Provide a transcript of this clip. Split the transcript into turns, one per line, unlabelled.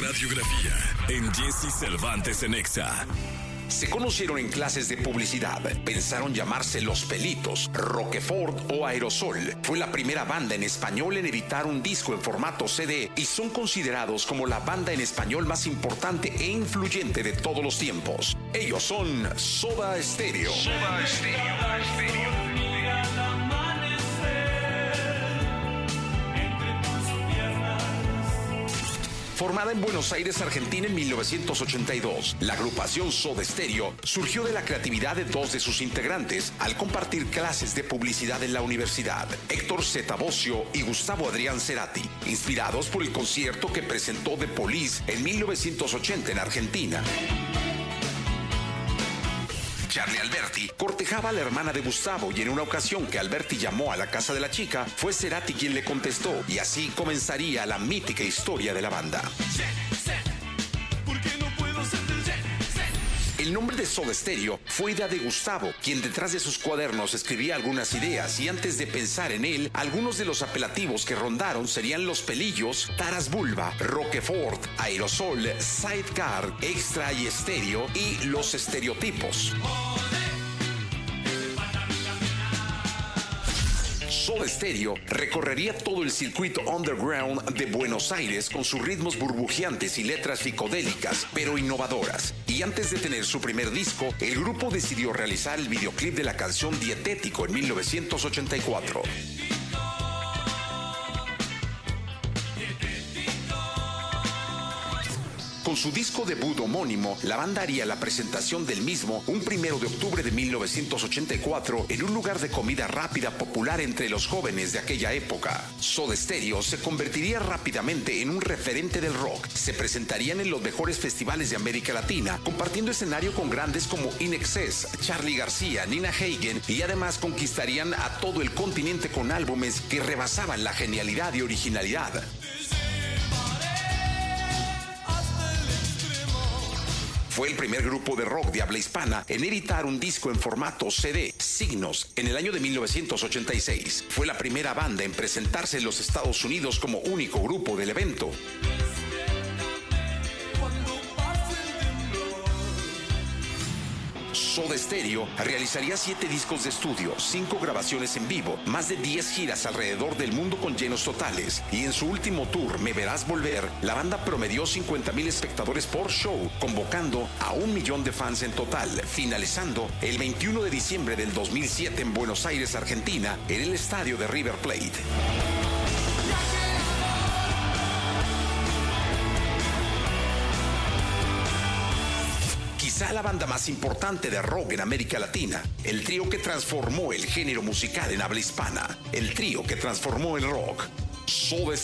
radiografía en Jesse Cervantes en Exa.
Se conocieron en clases de publicidad. Pensaron llamarse Los Pelitos, Roquefort o Aerosol. Fue la primera banda en español en editar un disco en formato CD y son considerados como la banda en español más importante e influyente de todos los tiempos. Ellos son Soda Stereo. Soda Stereo. Formada en Buenos Aires, Argentina en 1982, la agrupación Soda Stereo surgió de la creatividad de dos de sus integrantes al compartir clases de publicidad en la universidad, Héctor Zeta Bocio y Gustavo Adrián Cerati, inspirados por el concierto que presentó The Police en 1980 en Argentina. Charlie Alberti cortejaba a la hermana de Gustavo y en una ocasión que Alberti llamó a la casa de la chica, fue Cerati quien le contestó y así comenzaría la mítica historia de la banda. El nombre de Soda Stereo fue idea de Gustavo, quien detrás de sus cuadernos escribía algunas ideas y antes de pensar en él, algunos de los apelativos que rondaron serían Los Pelillos, Taras Bulba, Roquefort, Aerosol, Sidecar, Extra y Estéreo y Los Estereotipos. Soda Stereo recorrería todo el circuito underground de Buenos Aires con sus ritmos burbujeantes y letras psicodélicas, pero innovadoras. Y antes de tener su primer disco, el grupo decidió realizar el videoclip de la canción Dietético en 1984. Con su disco debut homónimo, la banda haría la presentación del mismo un primero de octubre de 1984 en un lugar de comida rápida popular entre los jóvenes de aquella época. Soda Stereo se convertiría rápidamente en un referente del rock. Se presentarían en los mejores festivales de América Latina, compartiendo escenario con grandes como In Excess, Charlie García, Nina Hagen y además conquistarían a todo el continente con álbumes que rebasaban la genialidad y originalidad. Fue el primer grupo de rock de habla hispana en editar un disco en formato CD, Signos, en el año de 1986. Fue la primera banda en presentarse en los Estados Unidos como único grupo del evento. Soda Stereo realizaría siete discos de estudio, cinco grabaciones en vivo, más de 10 giras alrededor del mundo con llenos totales. Y en su último tour, Me Verás Volver, la banda promedió 50 mil espectadores por show, convocando a un millón de fans en total, finalizando el 21 de diciembre del 2007 en Buenos Aires, Argentina, en el estadio de River Plate. La banda más importante de rock en América Latina, el trío que transformó el género musical en habla hispana, el trío que transformó el rock, Soda.